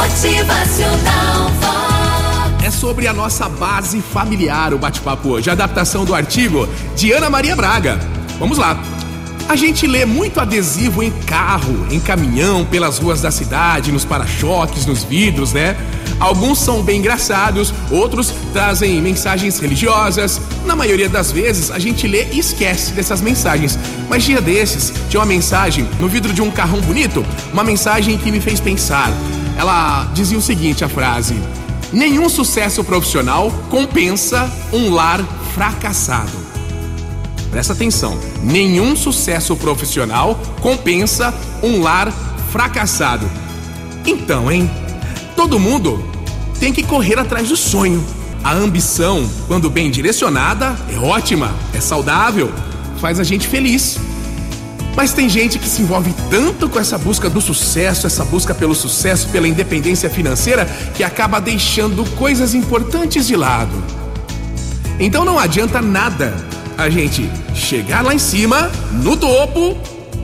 Motivacional. É sobre a nossa base familiar o bate-papo hoje, a adaptação do artigo de Ana Maria Braga. Vamos lá. A gente lê muito adesivo em carro, em caminhão, pelas ruas da cidade, nos para-choques, nos vidros, né? Alguns são bem engraçados, outros trazem mensagens religiosas. Na maioria das vezes, a gente lê e esquece dessas mensagens. Mas dia desses, tinha uma mensagem no vidro de um carrão bonito, uma mensagem que me fez pensar. Ela dizia o seguinte: a frase. Nenhum sucesso profissional compensa um lar fracassado. Presta atenção. Nenhum sucesso profissional compensa um lar fracassado. Então, hein? Todo mundo tem que correr atrás do sonho. A ambição, quando bem direcionada, é ótima, é saudável, faz a gente feliz. Mas tem gente que se envolve tanto com essa busca do sucesso, essa busca pelo sucesso, pela independência financeira, que acaba deixando coisas importantes de lado. Então não adianta nada a gente chegar lá em cima, no topo,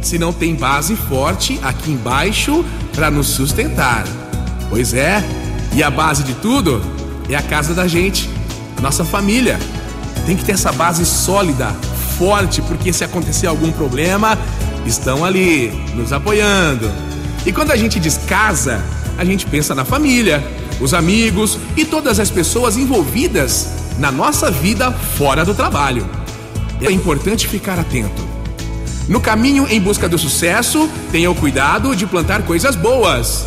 se não tem base forte aqui embaixo para nos sustentar. Pois é, e a base de tudo é a casa da gente, a nossa família. Tem que ter essa base sólida, forte, porque se acontecer algum problema, estão ali nos apoiando. E quando a gente diz casa, a gente pensa na família, os amigos e todas as pessoas envolvidas na nossa vida fora do trabalho. É importante ficar atento. No caminho em busca do sucesso, tenha o cuidado de plantar coisas boas.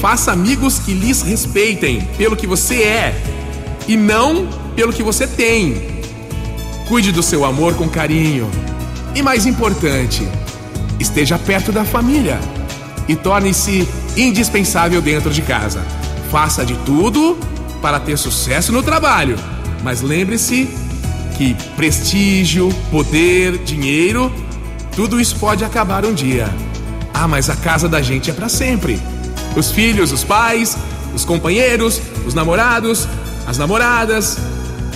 Faça amigos que lhes respeitem pelo que você é e não pelo que você tem. Cuide do seu amor com carinho. E mais importante, esteja perto da família e torne-se indispensável dentro de casa. Faça de tudo para ter sucesso no trabalho, mas lembre-se que prestígio, poder, dinheiro, tudo isso pode acabar um dia. Ah, mas a casa da gente é para sempre. Os filhos, os pais, os companheiros, os namorados, as namoradas,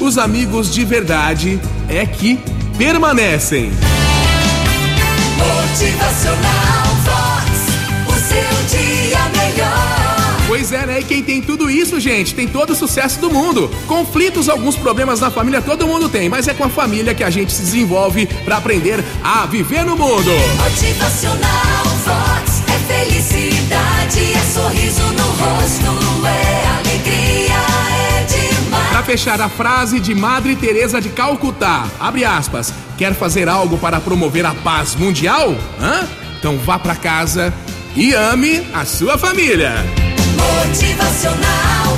os amigos de verdade é que permanecem. Motivacional Vox. O seu dia melhor. Pois é, né? E quem tem tudo isso, gente, tem todo o sucesso do mundo. Conflitos, alguns problemas na família, todo mundo tem, mas é com a família que a gente se desenvolve para aprender a viver no mundo. Motivacional Vox. É felicidade, é sorriso no rosto, fechar a frase de Madre Teresa de Calcutá. Abre aspas. Quer fazer algo para promover a paz mundial? Hã? Então vá para casa e ame a sua família. Motivacional